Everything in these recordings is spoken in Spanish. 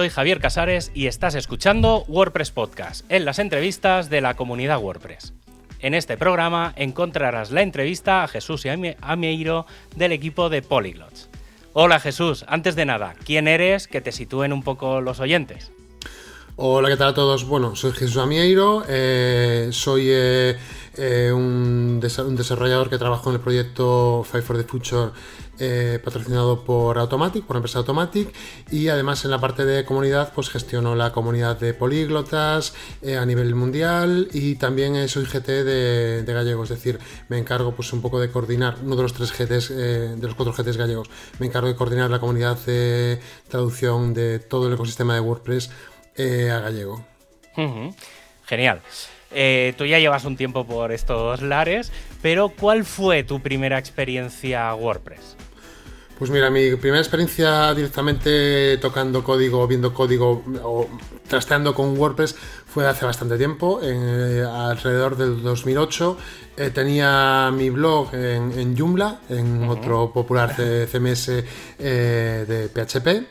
soy Javier Casares y estás escuchando WordPress Podcast, en las entrevistas de la comunidad WordPress. En este programa encontrarás la entrevista a Jesús y del equipo de Polyglots. Hola Jesús, antes de nada, ¿quién eres? Que te sitúen un poco los oyentes. Hola, ¿qué tal a todos? Bueno, soy Jesús Amieiro, eh, soy eh, eh, un, desarrollador que trabaja en el proyecto Five for the Future eh, patrocinado por Automatic, por la empresa Automatic, y además en la parte de comunidad, pues gestiono la comunidad de políglotas eh, a nivel mundial y también soy GT de, gallego, es decir, me encargo pues un poco de coordinar, uno de los tres GTs, de los cuatro GTs gallegos, me encargo de coordinar la comunidad de traducción de todo el ecosistema de WordPress a gallego. Genial. Eh, tú ya llevas un tiempo por estos lares, pero ¿cuál fue tu primera experiencia WordPress? Pues mira, mi primera experiencia directamente tocando código, viendo código o trasteando con WordPress fue hace bastante tiempo, eh, alrededor del 2008. Eh, tenía mi blog en, Joomla, en otro popular CMS de PHP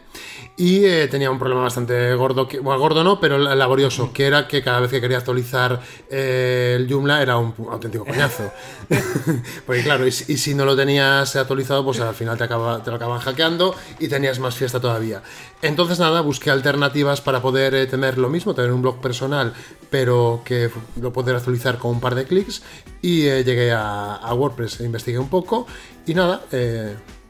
y eh, tenía un problema bastante gordo, que, bueno, gordo no, pero laborioso, que era que cada vez que quería actualizar eh, el Joomla era un, auténtico coñazo. Porque claro, y, si no lo tenías actualizado, pues al final te, acaba, te lo acaban hackeando y tenías más fiesta todavía. Entonces nada, busqué alternativas para poder eh, tener lo mismo, tener un blog personal, pero que lo poder actualizar con un par de clics y llegué a, a, WordPress, investigué un poco y nada,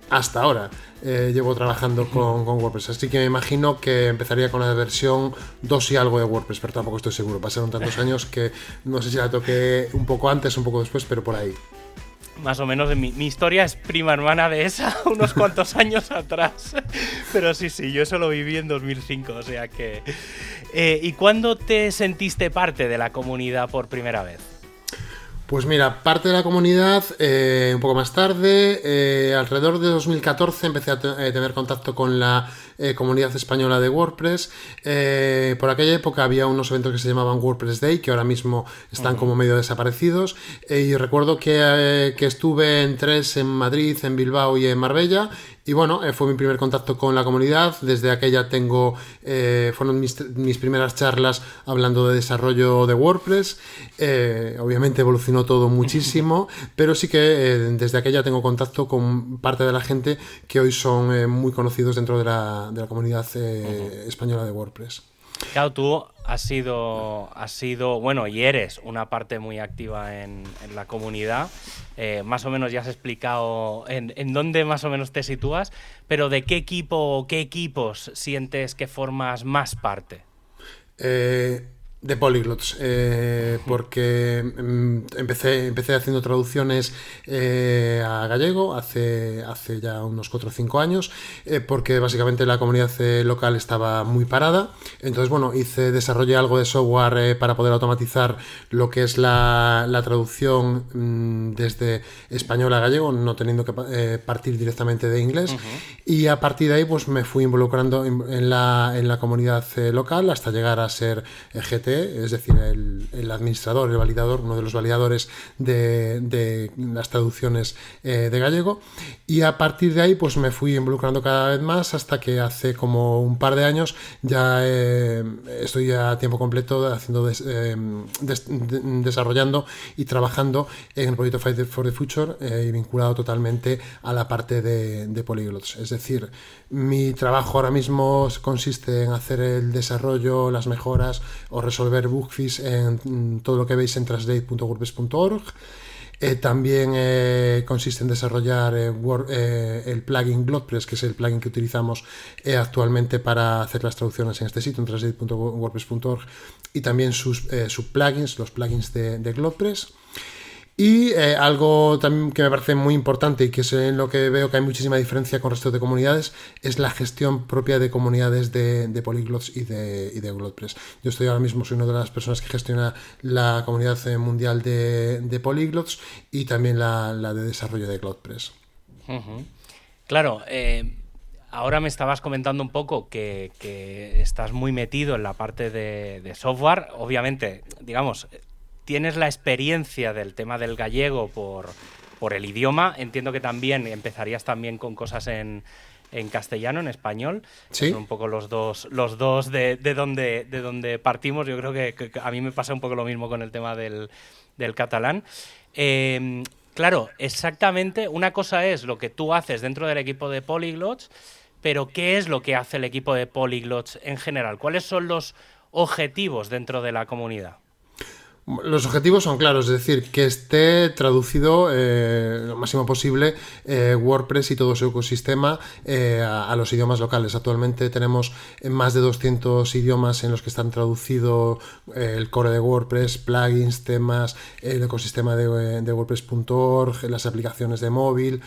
hasta ahora. Eh, llevo trabajando con, WordPress. Así que me imagino que empezaría con la versión 2 y algo de WordPress, pero tampoco estoy seguro. Pasaron tantos años que no sé si la toqué un poco antes, un poco después, pero por ahí. Más o menos mi, mi historia es prima hermana de esa, unos cuantos años atrás. Pero sí, sí, yo eso lo viví en 2005, o sea que... Eh, ¿Y cuándo te sentiste parte de la comunidad por primera vez? Pues mira, parte de la comunidad eh, un poco más tarde, eh, alrededor de 2014 empecé a eh, tener contacto con la comunidad española de WordPress. por aquella época había unos eventos que se llamaban WordPress Day, que ahora mismo están como medio desaparecidos. y recuerdo que, que, estuve en tres en Madrid, en Bilbao y en Marbella. Y bueno, fue mi primer contacto con la comunidad. Desde aquella tengo, fueron mis, mis, primeras charlas hablando de desarrollo de WordPress. obviamente evolucionó todo muchísimo, pero sí que eh, desde aquella tengo contacto con parte de la gente que hoy son eh, muy conocidos dentro de la, de la comunidad eh, española de WordPress. Claro, tú has sido, has sido, bueno, y eres una parte muy activa en, la comunidad. más o menos ya has explicado en, en, dónde más o menos te sitúas, pero ¿de qué equipo o qué equipos sientes que formas más parte? Eh, de polyglots, eh, porque mm, empecé, empecé haciendo traducciones eh, a gallego hace, hace ya unos 4 o 5 años, eh, porque básicamente la comunidad local estaba muy parada. Entonces, bueno, hice, desarrollé algo de software para poder automatizar lo que es la, traducción mm, desde español a gallego, no teniendo que partir directamente de inglés. Y a partir de ahí, pues me fui involucrando en, la, en la comunidad local hasta llegar a ser GT es decir, el, administrador, el validador, uno de los validadores de, las traducciones eh, de gallego. Y a partir de ahí, pues me fui involucrando cada vez más hasta que hace como un par de años ya eh, estoy a tiempo completo haciendo eh, desarrollando y trabajando en el proyecto Fight for the Future y vinculado totalmente a la parte de, de. Es decir, mi trabajo ahora mismo consiste en hacer el desarrollo, las mejoras o resolver bugfix en mm, todo lo que veis en translate.wordpress.org. Eh, también eh, consiste en desarrollar eh, el plugin GlotPress, que es el plugin que utilizamos actualmente para hacer las traducciones en este sitio, en translate.wordpress.org, y también sus subplugins, los plugins de, de GlotPress. Y eh, algo también que me parece muy importante y que es en lo que veo que hay muchísima diferencia con el resto de comunidades es la gestión propia de comunidades de, de polyglots y de, y de GlotPress. Yo estoy ahora mismo, soy una de las personas que gestiona la comunidad eh, mundial de, de polyglots y también la, de desarrollo de GlotPress. Claro, eh, ahora me estabas comentando un poco que, estás muy metido en la parte de software. Obviamente, digamos, tienes la experiencia del tema del gallego por, por el idioma, entiendo que también empezarías también con cosas en, en castellano, en español. Sí. Son un poco los dos, los dos de, de donde, de donde partimos. Yo creo que, a mí me pasa un poco lo mismo con el tema del, del catalán. Eh, claro, exactamente, una cosa es lo que tú haces dentro del equipo de Polyglots, pero ¿qué es lo que hace el equipo de Polyglots en general? ¿Cuáles son los objetivos dentro de la comunidad? Los objetivos son claros, es decir, que esté traducido eh, lo máximo posible eh, WordPress y todo su ecosistema eh, a, los idiomas locales. Actualmente tenemos más de 200 idiomas en los que están traducido el core de WordPress, plugins, temas, el ecosistema de, WordPress.org, las aplicaciones de móvil,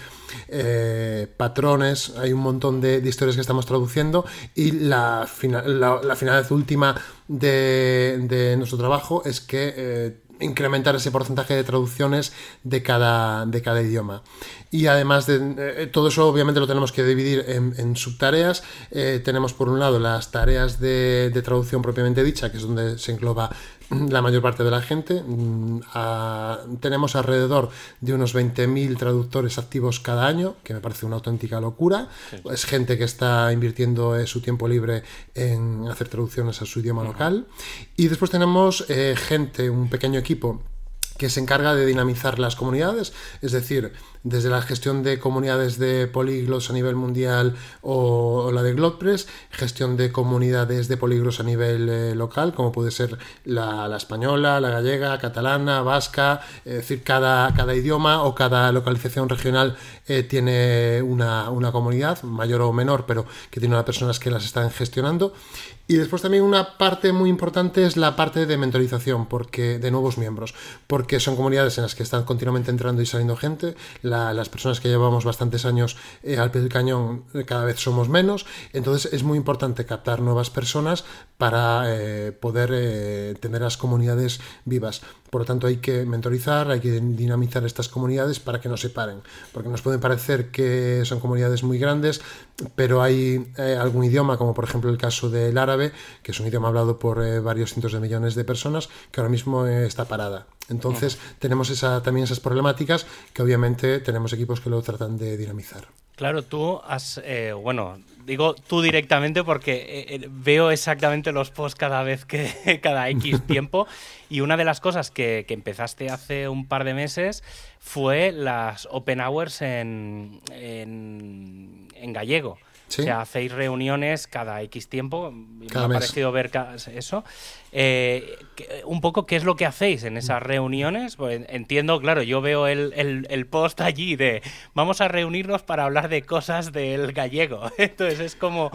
patrones. Hay un montón de, historias que estamos traduciendo y la, fina- la, la finalidad última de, de nuestro trabajo es que eh, incrementar ese porcentaje de traducciones de cada, de cada idioma. Y además de eh, todo eso, obviamente lo tenemos que dividir en, en subtareas. Eh, tenemos por un lado las tareas de, de traducción propiamente dicha, que es donde se engloba la mayor parte de la gente. Mm, a- tenemos alrededor de unos 20.000 traductores activos cada año, que me parece una auténtica locura. Es gente que está invirtiendo eh, su tiempo libre en hacer traducciones a su idioma local. Y después tenemos gente, un pequeño equipo que se encarga de dinamizar las comunidades, es decir, desde la gestión de comunidades de políglos a nivel mundial o, la de Glotpress, gestión de comunidades de políglos a nivel eh, local, como puede ser la, la española, la gallega, catalana, vasca, es decir, cada, cada idioma o cada localización regional eh, tiene una, una comunidad, mayor o menor, pero que tiene unas personas que las están gestionando. Y después también una parte muy importante es la parte de mentorización porque, de nuevos miembros, porque son comunidades en las que están continuamente entrando y saliendo gente. La- las personas que llevamos bastantes años eh, al pie del cañón eh, cada vez somos menos. Entonces es muy importante captar nuevas personas para eh, poder tener las comunidades vivas. Por lo tanto, hay que mentorizar, hay que dinamizar estas comunidades para que no se paren. Porque nos pueden parecer que son comunidades muy grandes, pero hay algún idioma, como por ejemplo el caso del árabe, que es un idioma hablado por varios cientos de millones de personas, que ahora mismo está parada. Entonces, tenemos esa, también esas problemáticas que obviamente tenemos equipos que lo tratan de dinamizar. Claro, tú has, eh, bueno, digo tú directamente porque eh, eh, veo exactamente los posts cada vez que, cada X tiempo y una de las cosas que, que empezaste hace un par de meses fue las Open Hours en, en, en gallego. Sí. O sea, hacéis reuniones cada X tiempo. Cada me ha mes. parecido ver eso. Eh, un poco qué es lo que hacéis en esas reuniones. Pues entiendo, claro, yo veo el, el- el post allí de vamos a reunirnos para hablar de cosas del gallego. Entonces es como.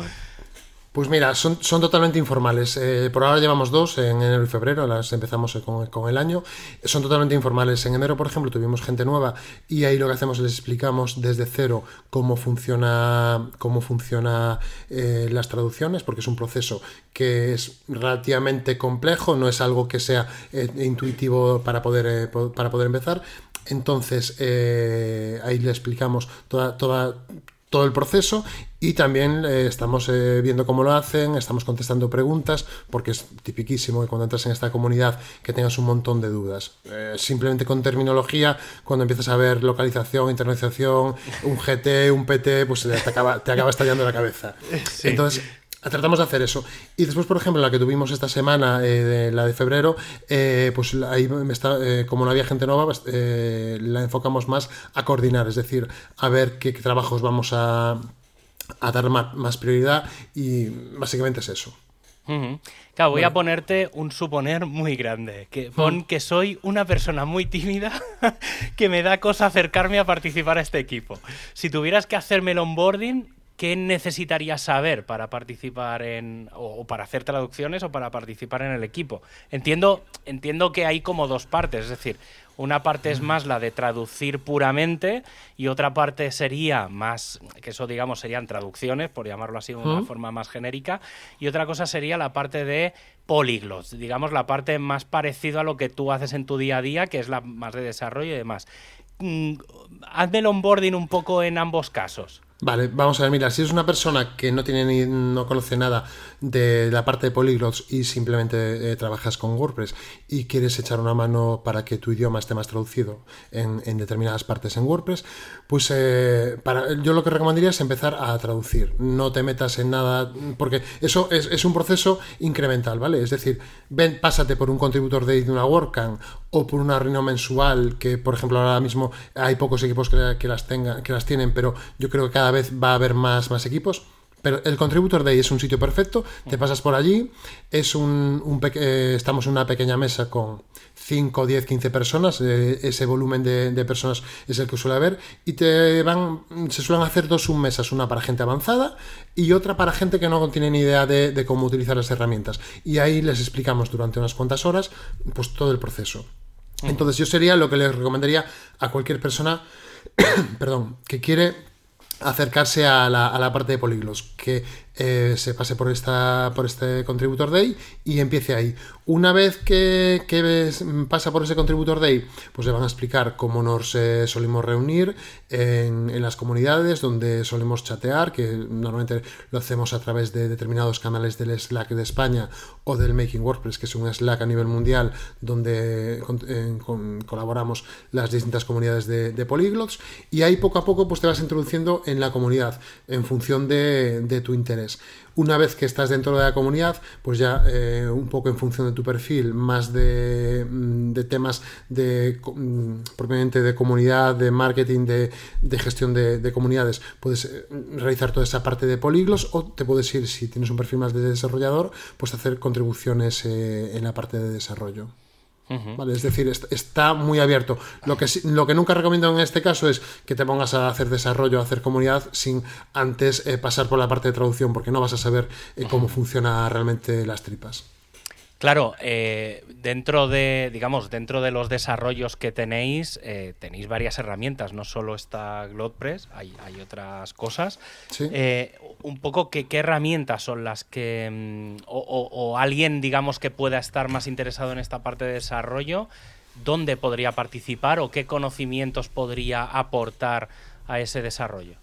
Pues mira, son, son totalmente informales. Eh, por ahora llevamos dos, en enero y febrero, las empezamos eh, con, con el año. Son totalmente informales. En enero, por ejemplo, tuvimos gente nueva y ahí lo que hacemos es les explicamos desde cero cómo funciona, cómo funciona eh, las traducciones, porque es un proceso que es relativamente complejo, no es algo que sea intuitivo para poder, po- para poder empezar. Entonces, ahí le explicamos toda, toda, todo el proceso y también eh, estamos eh, viendo cómo lo hacen, estamos contestando preguntas, porque es tipiquísimo que cuando entras en esta comunidad que tengas un montón de dudas. Eh, simplemente con terminología, cuando empiezas a ver localización, internalización, un GT, un PT, pues te acaba, te acaba estallando la cabeza. Entonces, Tratamos de hacer eso. Y después, por ejemplo, la que tuvimos esta semana, eh, de- la de febrero, eh, pues ahí me está, eh, como no había gente nueva, pues, la enfocamos más a coordinar, es decir, a ver qué, qué trabajos vamos a, a dar más, prioridad y básicamente es eso. Claro, voy a ponerte un suponer muy grande. Que pon que soy una persona muy tímida que me da cosa acercarme a participar a este equipo. Si tuvieras que hacerme el onboarding, ¿qué necesitarías saber para participar en. o, para hacer traducciones o para participar en el equipo? Entiendo, entiendo que hay como dos partes, es decir, una parte es más la de traducir puramente y otra parte sería más, que eso digamos serían traducciones, por llamarlo así de una forma más genérica, y otra cosa sería la parte de políglots, digamos la parte más parecida a lo que tú haces en tu día a día, que es la más de desarrollo y demás. Mm, Hazme el onboarding un poco en ambos casos. Vale, vamos a ver, mira, si es una persona que no tiene ni no conoce nada de la parte de polyglots y simplemente eh, trabajas con WordPress y quieres echar una mano para que tu idioma esté más traducido en, determinadas partes en WordPress, pues eh, para, yo lo que recomendaría es empezar a traducir. No te metas en nada, porque eso es, un proceso incremental, ¿vale? Es decir, ven, pásate por un contributor de una WordCamp o por una reunión mensual, que por ejemplo ahora mismo hay pocos equipos que, las, tengan, que las tienen, pero yo creo que cada vez va a haber más, más equipos. Pero el Contributor Day es un sitio perfecto, te pasas por allí, es un, eh, estamos en una pequeña mesa con 5, 10, 15 personas, eh, ese volumen de, personas es el que suele haber, y te van, se suelen hacer dos submesas, una para gente avanzada y otra para gente que no tiene ni idea de, de cómo utilizar las herramientas. Y ahí les explicamos durante unas cuantas horas pues todo el proceso. Entonces yo sería lo que les recomendaría a cualquier persona, perdón, que quiere acercarse a la, a la parte de políglos, que eh, se pase por, esta, por este Contributor Day y empiece ahí. Una vez que, pasa por ese Contributor Day, pues le van a explicar cómo nos eh, solemos reunir en, las comunidades, donde solemos chatear, que normalmente lo hacemos a través de determinados canales del Slack de España o del Making WordPress, que es un Slack a nivel mundial, donde colaboramos las distintas comunidades de, de. Y ahí poco a poco pues, te vas introduciendo en la comunidad en función de tu interés. Una vez que estás dentro de la comunidad, pues ya eh, un poco en función de tu perfil, más de, mm, temas de mm, propiamente de comunidad, de marketing, de, gestión de, comunidades, puedes eh, realizar toda esa parte de políglos o te puedes ir, si tienes un perfil más de desarrollador, pues hacer contribuciones eh, en la parte de desarrollo. ¿Vale? Es decir, está muy abierto. Lo que, lo que nunca recomiendo en este caso es que te pongas a hacer desarrollo, a hacer comunidad sin antes eh, pasar por la parte de traducción, porque no vas a saber eh, cómo funciona realmente las tripas. Claro, eh, dentro de, digamos, dentro de los desarrollos que tenéis, eh, tenéis varias herramientas, no solo está GlodePress, hay, hay otras cosas. Eh, un poco qué herramientas son las que, mm, o, alguien, digamos, que pueda estar más interesado en esta parte de desarrollo, ¿dónde podría participar o qué conocimientos podría aportar a ese desarrollo?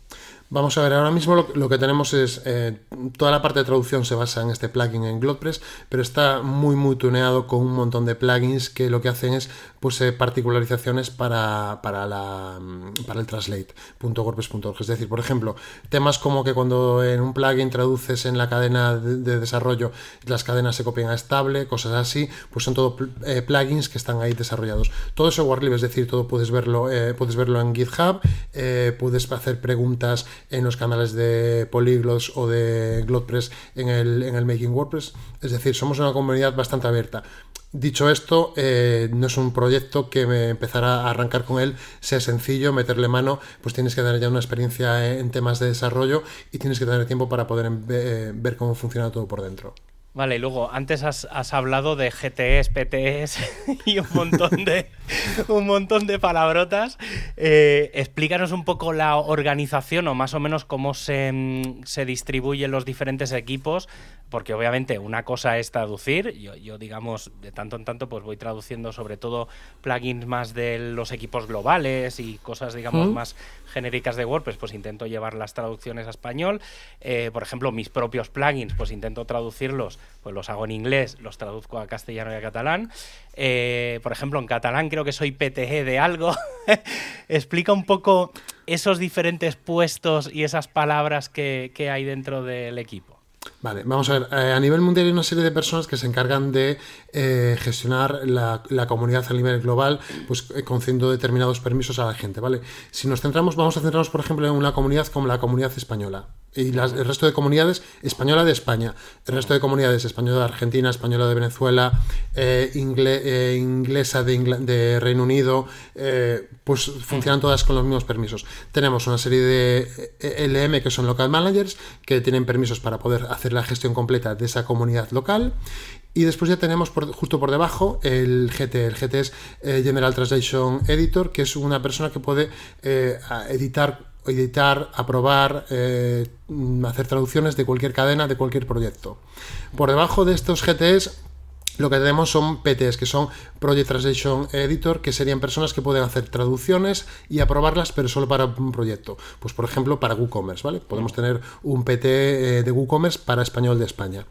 Vamos a ver, ahora mismo lo, que tenemos es, eh, toda la parte de traducción se basa en este plugin en GlodePress, pero está muy muy tuneado con un montón de plugins que lo que hacen es pues, eh, particularizaciones para, para, la, mm, para el translate.wordpress.org. Es decir, por ejemplo, temas como que cuando en un plugin traduces en la cadena de, desarrollo, las cadenas se copian a estable, cosas así, pues son todo eh, plugins que están ahí desarrollados. Todo eso libre, es decir, todo puedes verlo, puedes verlo en GitHub, puedes hacer preguntas en los canales de Polyglots o de GlotPress en el, en el Making WordPress. Es decir, somos una comunidad bastante abierta. Dicho esto, eh, no es un proyecto que me empezara a arrancar con él, sea sencillo, meterle mano, pues tienes que tener ya una experiencia en temas de desarrollo y tienes que tener tiempo para poder eh, ver cómo funciona todo por dentro. Vale, luego, antes has, hablado de GTS, PTS y un montón de, un montón de palabrotas. Eh, explícanos un poco la organización o más o menos cómo se, mm, se distribuyen los diferentes equipos porque obviamente una cosa es traducir, yo, digamos de tanto en tanto pues voy traduciendo sobre todo plugins más de los equipos globales y cosas digamos más genéricas de WordPress, pues intento llevar las traducciones a español, eh, por ejemplo mis propios plugins pues intento traducirlos, pues los hago en inglés, los traduzco a castellano y a catalán, eh, por ejemplo en catalán creo que soy PTG de algo, explica un poco esos diferentes puestos y esas palabras que hay dentro del equipo. Vale, vamos a ver. Eh, a nivel mundial hay una serie de personas que se encargan de eh, gestionar la, comunidad a nivel global, pues eh, concediendo determinados permisos a la gente, ¿vale? Si nos centramos, vamos a centrarnos, por ejemplo, en una comunidad como la comunidad española y el resto de comunidades española de España, el resto de comunidades española de Argentina, española de Venezuela, inglesa de, Reino Unido, pues funcionan todas con los mismos permisos. Tenemos una serie de LM que son local managers que tienen permisos para poder hacer la gestión completa de esa comunidad local. Y después ya tenemos justo por debajo el GT. El GT es eh, General Translation Editor, que es una persona que puede eh, editar editar, aprobar, eh, hacer traducciones de cualquier cadena, de cualquier proyecto. Por debajo de estos GTs lo que tenemos son PTs, que son Project Translation Editor, que serían personas que pueden hacer traducciones y aprobarlas, pero solo para un proyecto. Pues, por ejemplo, para WooCommerce, ¿vale? Podemos tener un PT eh, de WooCommerce para español de España.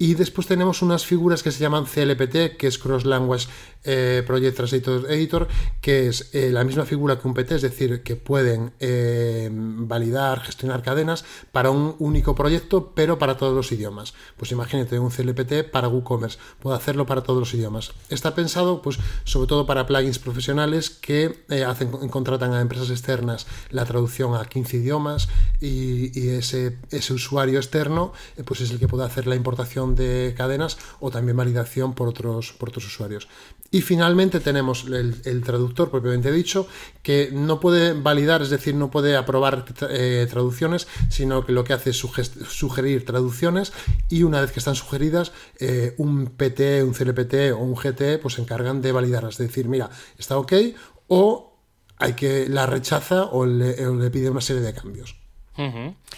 Y después tenemos unas figuras que se llaman CLPT, que es Cross Language eh, Project Translator Editor, que es eh, la misma figura que un PT, es decir, que pueden eh, validar, gestionar cadenas para un único proyecto, pero para todos los idiomas. Pues imagínate un CLPT para WooCommerce, puede hacerlo para todos los idiomas. Está pensado, pues, sobre todo para plugins profesionales que hacen, contratan a empresas externas la traducción a 15 idiomas y, ese, ese usuario externo, pues es el que puede hacer la importación de cadenas o también validación por otros, por otros usuarios. Y finalmente tenemos el, traductor propiamente dicho, que no puede validar, es decir, no puede aprobar eh, traducciones, sino que lo que hace es sugerir traducciones y una vez que están sugeridas, eh, un PT, un CLPT o un GT pues se encargan de validarlas, es decir, mira, está ok o hay que la rechaza o le, pide una serie de cambios.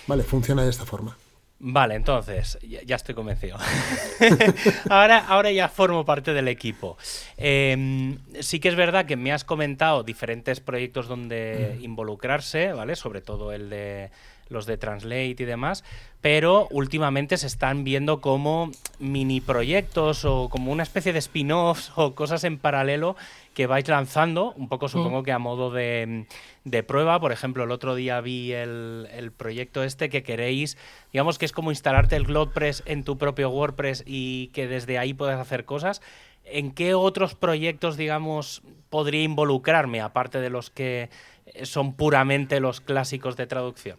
Vale, funciona de esta forma. Vale, entonces, ya, estoy convencido. ahora, ahora ya formo parte del equipo. Em, sí que es verdad que me has comentado diferentes proyectos donde mm. involucrarse, ¿vale? Sobre todo el de los de Translate y demás, pero últimamente se están viendo como mini proyectos o como una especie de spin-offs o cosas en paralelo que vais lanzando, un poco supongo mm. que a modo de, prueba. Por ejemplo, el otro día vi el, proyecto este que queréis, digamos que es como instalarte el GlodePress en tu propio WordPress y que desde ahí puedes hacer cosas. ¿En qué otros proyectos, digamos, podría involucrarme, aparte de los que son puramente los clásicos de traducción?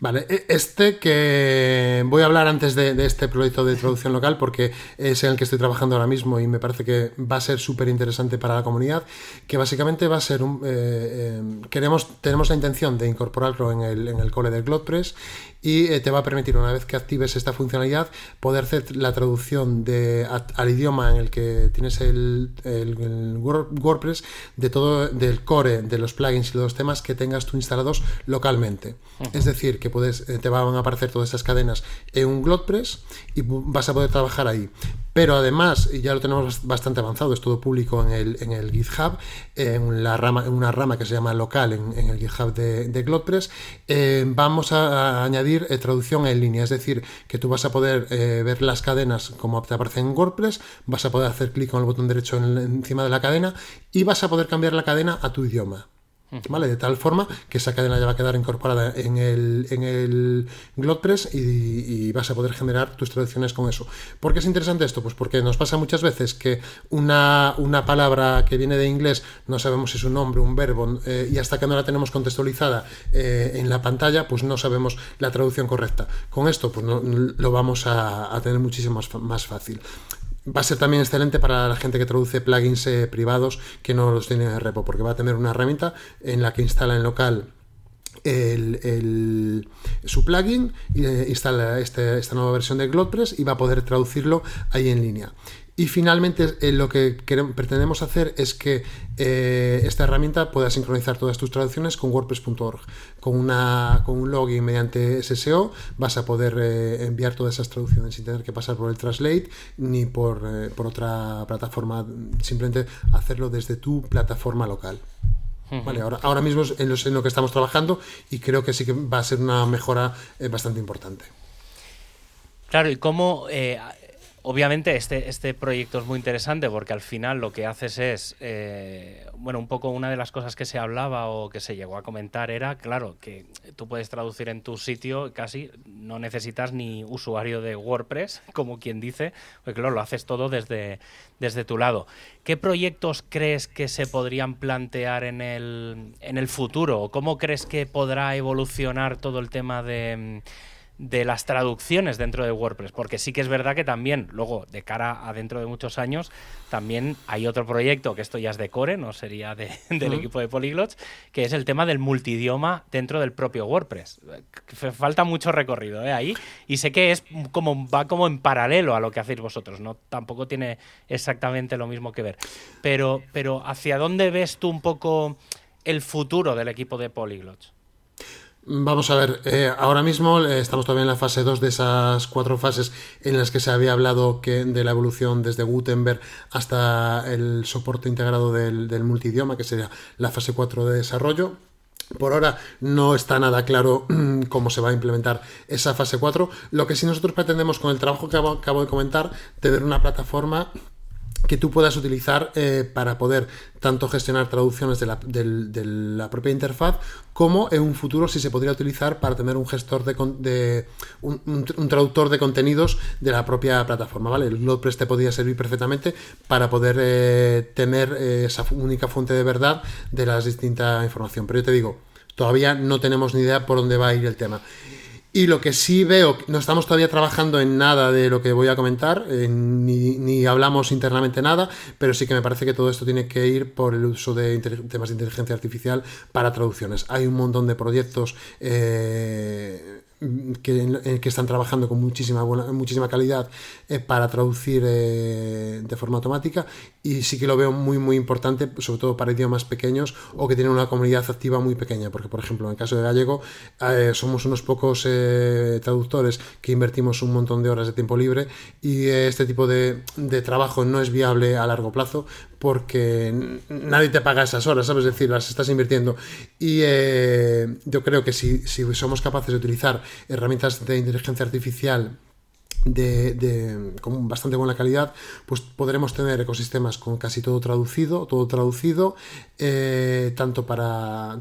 Vale, e, este que voy a hablar antes de, este proyecto de traducción local porque es en el que estoy trabajando ahora mismo y me parece que va a ser súper interesante para la comunidad, que básicamente va a ser un... Eh, eh, queremos, tenemos la intención de incorporarlo en el, en el cole del GlodePress y eh, te va a permitir una vez que actives esta funcionalidad poder hacer la traducción de, al idioma en el que tienes el, el, WordPress de todo del core de los plugins y los temas que tengas tú instalados localmente. Es decir, que puedes, eh, te van a aparecer todas estas cadenas en un GlodePress y vas a poder trabajar ahí. Pero además, ya lo tenemos bastante avanzado, es todo público en el, GitHub, en, una rama que se llama local en, el GitHub de, GlodePress, eh, vamos a, añadir eh, traducción en línea. Es decir, que tú vas a poder ver las cadenas como te aparecen en WordPress, vas a poder hacer clic con el botón derecho encima de la cadena y vas a poder cambiar la cadena a tu idioma. De tal forma que esa cadena ya va a quedar incorporada en el, en el GlodePress y, vas a poder generar tus traducciones con eso. ¿Por qué es interesante esto? Pues porque nos pasa muchas veces que una, una palabra que viene de inglés no sabemos si es un nombre, un verbo, eh, y hasta que no la tenemos contextualizada eh, en la pantalla, pues no sabemos la traducción correcta. Con esto, pues lo vamos a, a tener muchísimo más, más fácil. Va a ser también excelente para la gente que traduce plugins eh, privados que no los tiene en repo, porque va a tener una herramienta en la que instala en local el, su plugin, eh, instala este, esta nueva versión de GlodePress y va a poder traducirlo ahí en línea. Y finalmente eh, lo que pretendemos hacer es que eh, esta herramienta pueda sincronizar todas tus traducciones con WordPress.org. Con, una, con un login mediante SSO vas a poder eh, enviar todas esas traducciones sin tener que pasar por el Translate ni por, por otra plataforma, simplemente hacerlo desde tu plataforma local. Vale, ahora, ahora mismo es en en lo, que estamos trabajando y creo que sí que va a ser una mejora bastante importante. Claro, y cómo Obviamente este, este proyecto es muy interesante porque al final lo que haces es, eh, bueno, un poco una de las cosas que se hablaba o que se llegó a comentar era, claro, que tú puedes traducir en tu sitio casi, no necesitas ni usuario de WordPress, como quien dice, porque claro, lo haces todo desde, desde tu lado. ¿Qué proyectos crees que se podrían plantear en el, en el futuro? ¿Cómo crees que podrá evolucionar todo el tema de de las traducciones dentro de WordPress, porque sí que es verdad que también, luego, de cara a dentro de muchos años, también hay otro proyecto, que esto ya es de Core, no sería del equipo de Polyglots, que es el tema del multidioma dentro del propio WordPress. Falta mucho recorrido ¿eh? ahí, y sé que es como va como en paralelo a lo que hacéis vosotros, no tampoco tiene exactamente lo mismo que ver. Pero, pero ¿hacia dónde ves tú un poco el futuro del equipo de Polyglots? Vamos a ver, eh, ahora mismo eh, estamos todavía en la fase 2 de esas cuatro fases en las que se había hablado que de la evolución desde Gutenberg hasta el soporte integrado del, del multidioma, que sería la fase 4 de desarrollo. Por ahora no está nada claro cómo se va a implementar esa fase 4. Lo que sí nosotros pretendemos con el trabajo que acabo de comentar, tener una plataforma que tú puedas utilizar eh, para poder tanto gestionar traducciones de la, propia interfaz como en un futuro si se podría utilizar para tener un gestor de, un, traductor de contenidos de la propia plataforma vale el WordPress te podría servir perfectamente para poder eh, tener eh, esa única fuente de verdad de la distinta información. Pero yo te digo todavía no tenemos ni idea por dónde va a ir el tema y lo que sí veo, no estamos todavía trabajando en nada de lo que voy a comentar, eh, ni, hablamos internamente nada, pero sí que me parece que todo esto tiene que ir por el uso de temas de inteligencia artificial para traducciones. Hay un montón de proyectos eh, que, que, están trabajando con muchísima, buena, muchísima calidad eh, para traducir eh, de forma automática y sí que lo veo muy muy importante, sobre todo para idiomas pequeños o que tienen una comunidad activa muy pequeña, porque por ejemplo en el caso de gallego eh, somos unos pocos traductores que invertimos un montón de horas de tiempo libre y este tipo de, de trabajo no es viable a largo plazo porque nadie te paga esas horas, ¿sabes? Es decir, las estás invirtiendo. Y yo creo que si, si somos capaces de utilizar herramientas de inteligencia artificial de, con bastante buena calidad, pues podremos tener ecosistemas con casi todo traducido, todo traducido, eh, tanto para,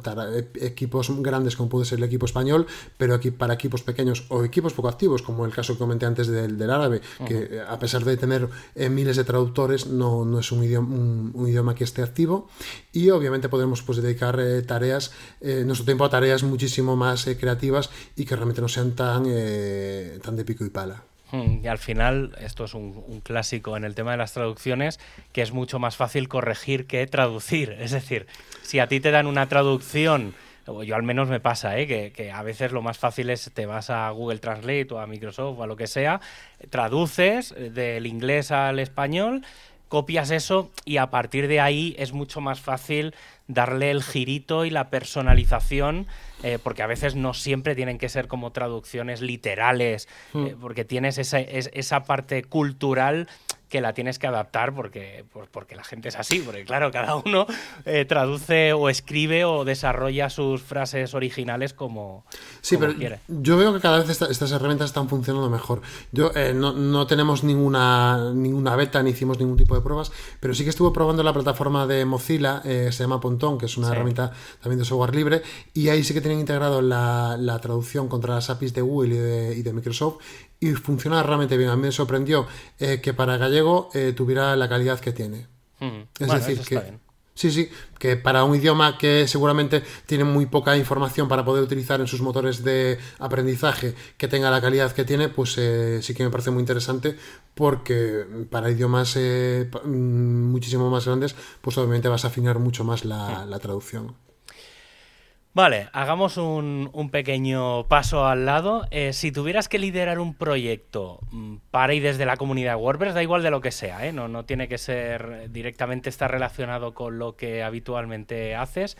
equipos grandes como puede ser el equipo español, pero aquí para equipos pequeños o equipos poco activos, como el caso que comenté antes del, árabe, que a pesar de tener eh, miles de traductores, no, es un idioma, un, idioma, que esté activo. Y obviamente podemos pues, dedicar eh, tareas, nuestro tiempo a tareas muchísimo más creativas y que realmente no sean tan, tan de pico y pala. Mm, y al final, esto es un, clásico en el tema de las traducciones, que es mucho más fácil corregir que traducir. Es decir, si a ti te dan una traducción, yo al menos me pasa, ¿eh? que, que, a veces lo más fácil es te vas a Google Translate o a Microsoft o a lo que sea, traduces del inglés al español, copias eso y a partir de ahí es mucho más fácil darle el girito y la personalización, eh, porque a veces no siempre tienen que ser como traducciones literales, hmm. eh, porque tienes esa, esa parte cultural que la tienes que adaptar porque, porque la gente es así, porque claro, cada uno eh, traduce o escribe o desarrolla sus frases originales como, sí, pero Yo veo que cada vez estas herramientas están funcionando mejor. Yo eh, no, tenemos ninguna, ninguna beta ni hicimos ningún tipo de pruebas, pero sí que estuve probando la plataforma de Mozilla, eh, se llama Que es una herramienta también de software libre, y ahí sí que tienen integrado la, traducción contra las APIs de Google y de, y de Microsoft y funciona realmente bien. A mí me sorprendió eh, que para gallego eh, tuviera la calidad que tiene. Es decir, que... Sí, sí, que para un idioma que seguramente tiene muy poca información para poder utilizar en sus motores de aprendizaje que tenga la calidad que tiene, pues eh, sí que me parece muy interesante porque para idiomas mm, muchísimo más grandes, pues obviamente vas a afinar mucho más la traducción. Vale, hagamos un, pequeño paso al lado. Eh, si tuvieras que liderar un proyecto mm, para y desde la comunidad WordPress, da igual de lo que sea, ¿eh? no, no tiene que ser directamente estar relacionado con lo que habitualmente haces,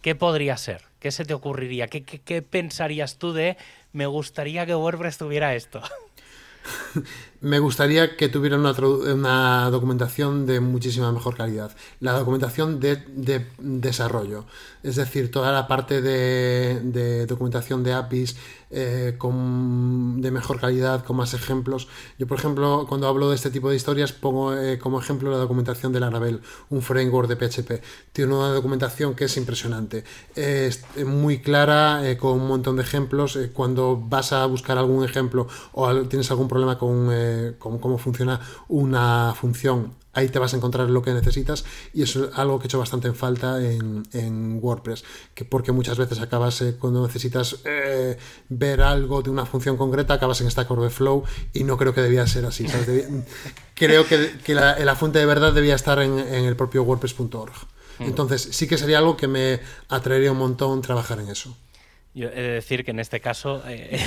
¿qué podría ser? ¿Qué se te ocurriría? ¿Qué, qué pensarías tú de me gustaría que WordPress tuviera esto? me gustaría que tuviera una, documentación de muchísima mejor calidad. La documentación de, desarrollo, es decir, toda la parte de, documentación de APIs eh, con, de mejor calidad, con más ejemplos. Yo, por ejemplo, cuando hablo de este tipo de historias, pongo eh, como ejemplo la documentación de Laravel, un framework de PHP. Tiene una documentación que es impresionante, es muy clara, eh, con un montón de ejemplos. cuando vas a buscar algún ejemplo o tienes algún problema con cómo, funciona una función ahí te vas a encontrar lo que necesitas y eso es algo que he hecho bastante en falta en, WordPress, que porque muchas veces acabas eh, cuando necesitas eh, ver algo de una función concreta, acabas en Stack Overflow y no creo que debía ser así. creo que, la, fuente de verdad debía estar en, el propio WordPress.org. Mm. Entonces sí que sería algo que me atraería un montón trabajar en eso. Yo he de decir que en este caso eh,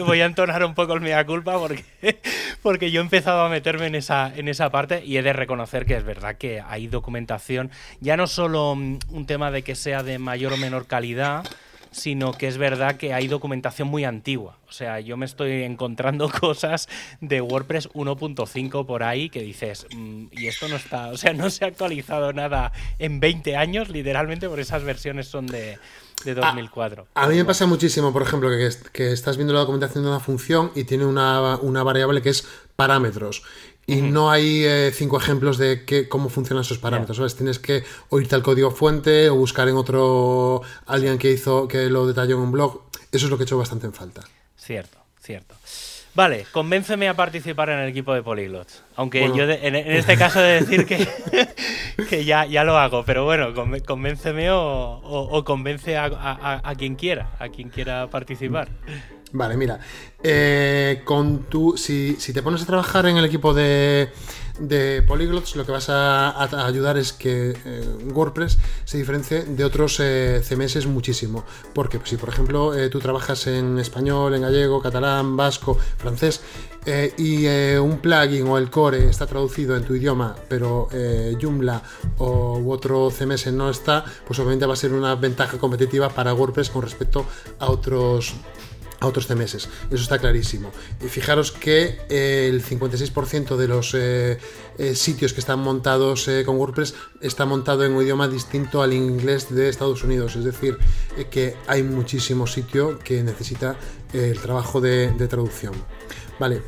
voy a entonar un poco el mea culpa porque, porque yo he empezado a meterme en esa, en esa parte y he de reconocer que es verdad que hay documentación, ya no solo mm, un tema de que sea de mayor o menor calidad, sino que es verdad que hay documentación muy antigua. O sea, yo me estoy encontrando cosas de WordPress 1.5 por ahí que dices, mm, y esto no está, o sea, no se ha actualizado nada en 20 años, literalmente, por esas versiones son de, de 2004. A, mí me pasa muchísimo, por ejemplo, que, estás viendo la documentación de una función y tiene una, una variable que es parámetros y no hay eh, cinco ejemplos de qué, cómo funcionan esos parámetros. Tienes que oírte al código fuente o buscar en otro alguien que hizo que lo detalló en un blog. Eso es lo que he hecho bastante en falta. Cierto, cierto. Vale, convénceme a participar en el equipo de Polyglots. Aunque yo en, este caso de decir que, que ya, ya lo hago, pero bueno, convénceme o, convence a, quien quiera, a quien quiera participar. Vale, mira, eh, con tu, si, si, te pones a trabajar en el equipo de, de Polyglots, lo que vas a, ayudar es que eh, WordPress se diferencie de otros eh, CMS muchísimo. Porque pues, si, por ejemplo, tú trabajas en español, en gallego, catalán, vasco, francés, y un plugin o el core está traducido en tu idioma, pero Joomla o u otro CMS no está, pues obviamente va a ser una ventaja competitiva para WordPress con respecto a otros a otros CMS. Eso está clarísimo. Y fijaros que eh, el 56% de los eh, eh, sitios que están montados con WordPress está montado en un idioma distinto al inglés de Estados Unidos. Es decir, que hay muchísimo sitio que necesita el trabajo de traducción. Vale.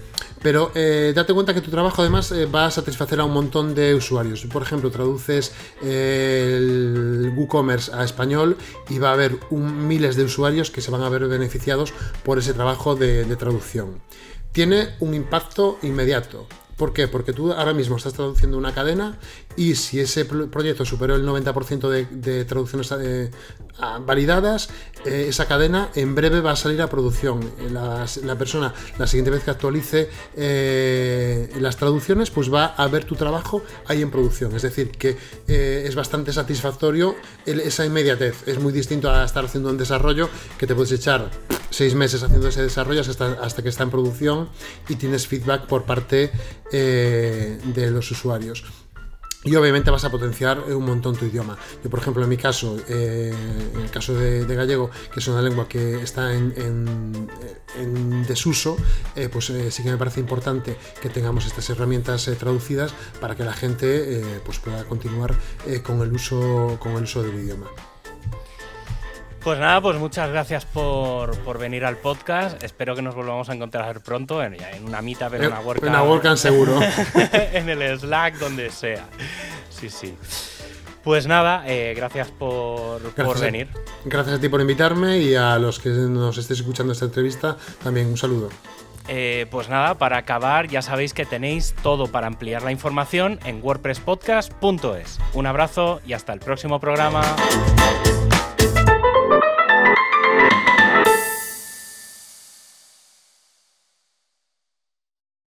Pero eh, date cuenta que tu trabajo además eh, va a satisfacer a un montón de usuarios. Por ejemplo, traduces eh, el WooCommerce a español y va a haber miles de usuarios que se van a ver beneficiados por ese trabajo de traducción. Tiene un impacto inmediato. ¿Por qué? Porque tú ahora mismo estás traduciendo una cadena y si ese proyecto superó el 90% de, traducciones eh, validadas, eh, esa cadena en breve va a salir a producción. Eh, la, persona, la siguiente vez que actualice las traducciones, pues va a ver tu trabajo ahí en producción. Es decir, que es bastante satisfactorio esa inmediatez. Es muy distinto a estar haciendo un desarrollo que te puedes echar seis meses haciendo ese desarrollo hasta, que está en producción y tienes feedback por parte de los usuarios. Y obviamente vas a potenciar un montón tu idioma. Yo, por ejemplo, en mi caso, eh, en el caso de, gallego, que es una lengua que está en, desuso, eh, pues sí que me parece importante que tengamos estas herramientas traducidas para que la gente pues pueda continuar con, el uso, con el uso del idioma. Pues nada, pues muchas gracias por, venir al podcast. Espero que nos volvamos a encontrar pronto en, una mitad, pero en una WordCamp. En una WordCamp seguro. en el Slack, donde sea. Sí, sí. Pues nada, eh, gracias por, venir. gracias a ti por invitarme y a los que nos estéis escuchando esta entrevista, también un saludo. Eh, pues nada, para acabar, ya sabéis que tenéis todo para ampliar la información en wordpresspodcast.es. Un abrazo y hasta el próximo programa.